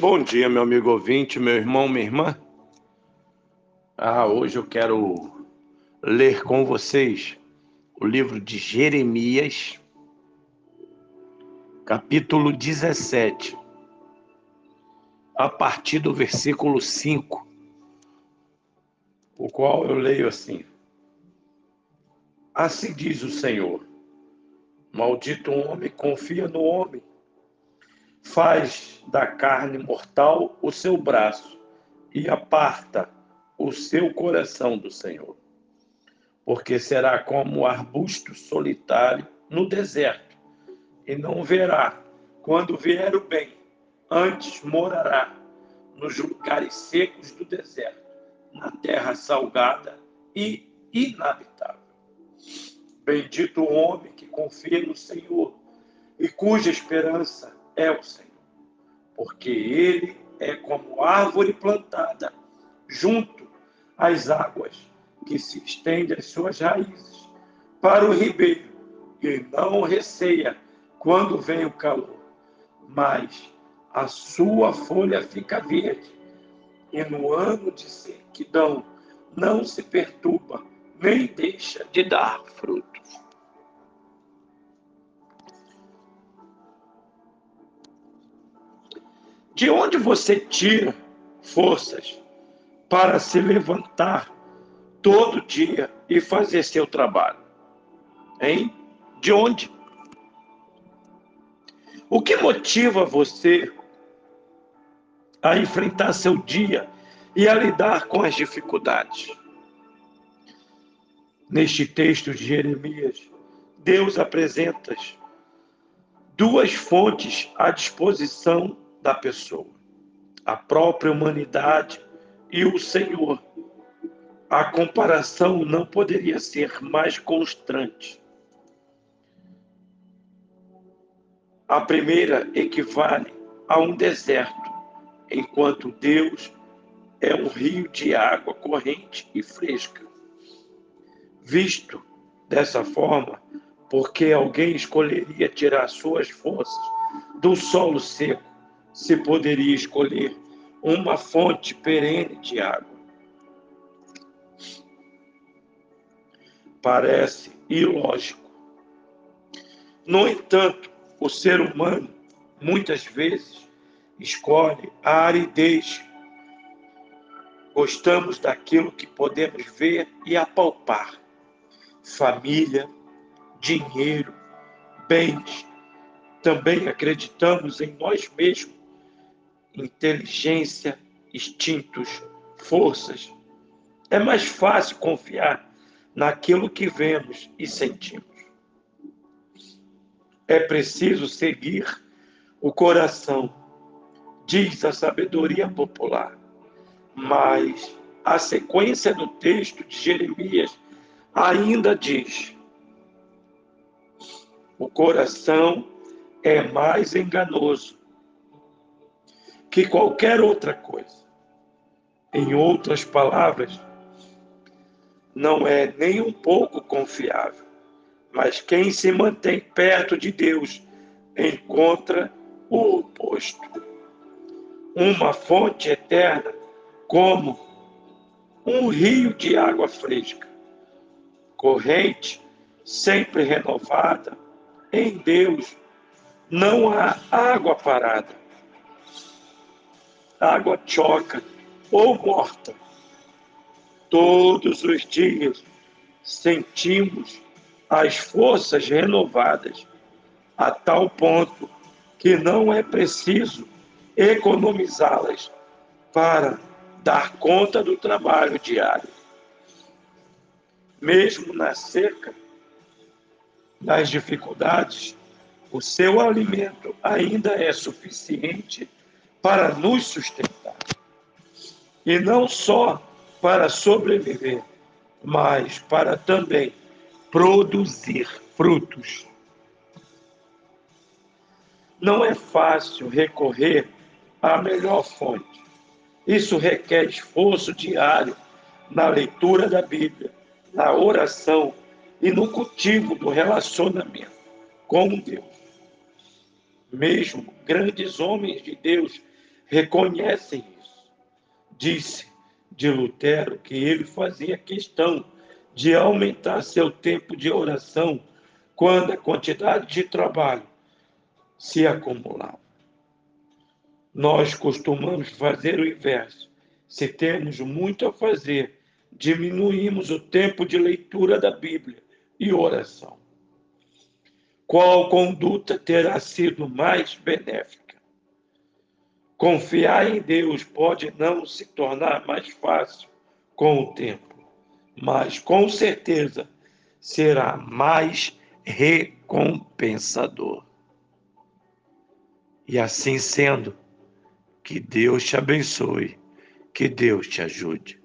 Bom dia, meu amigo ouvinte, meu irmão, minha irmã. Ah, hoje eu quero ler com vocês o livro de Jeremias, capítulo 17, a partir do versículo 5, o qual eu leio assim: Assim diz o Senhor: Maldito homem confia no homem faz da carne mortal o seu braço e aparta o seu coração do Senhor. Porque será como arbusto solitário no deserto, e não verá quando vier o bem, antes morará nos lugares secos do deserto, na terra salgada e inabitável. Bendito o homem que confia no Senhor e cuja esperança é o Senhor, porque ele é como árvore plantada junto às águas, que se estende as suas raízes para o ribeiro e não receia quando vem o calor, mas a sua folha fica verde e no ano de sequidão não se perturba, nem deixa de dar frutos. De onde você tira forças para se levantar todo dia e fazer seu trabalho? Hein? De onde? O que motiva você a enfrentar seu dia e a lidar com as dificuldades? Neste texto de Jeremias, Deus apresenta duas fontes à disposição da pessoa, a própria humanidade e o Senhor. A comparação não poderia ser mais constante. A primeira equivale a um deserto, enquanto Deus é um rio de água corrente e fresca. Visto dessa forma, porque alguém escolheria tirar suas forças do solo seco se poderia escolher uma fonte perene de água. Parece ilógico. No entanto, o ser humano muitas vezes escolhe a aridez. Gostamos daquilo que podemos ver e apalpar: família, dinheiro, bens. Também acreditamos em nós mesmos inteligência, instintos, forças. É mais fácil confiar naquilo que vemos e sentimos. É preciso seguir o coração, diz a sabedoria popular. Mas a sequência do texto de Jeremias ainda diz: o coração é mais enganoso que qualquer outra coisa. Em outras palavras, não é nem um pouco confiável, mas quem se mantém perto de Deus encontra o oposto. Uma fonte eterna, como um rio de água fresca, corrente, sempre renovada. Em Deus não há água parada água choca ou morta. Todos os dias sentimos as forças renovadas, a tal ponto que não é preciso economizá-las para dar conta do trabalho diário. Mesmo na seca, nas dificuldades, o seu alimento ainda é suficiente para nos sustentar. E não só para sobreviver, mas para também produzir frutos. Não é fácil recorrer à melhor fonte. Isso requer esforço diário na leitura da Bíblia, na oração e no cultivo do relacionamento com Deus. Mesmo grandes homens de Deus reconhecem isso. Disse de Lutero que ele fazia questão de aumentar seu tempo de oração quando a quantidade de trabalho se acumulava. Nós costumamos fazer o inverso. Se temos muito a fazer, diminuímos o tempo de leitura da Bíblia e oração. Qual conduta terá sido mais benéfica? Confiar em Deus pode não se tornar mais fácil com o tempo, mas com certeza será mais recompensador. E assim sendo, que Deus te abençoe, que Deus te ajude.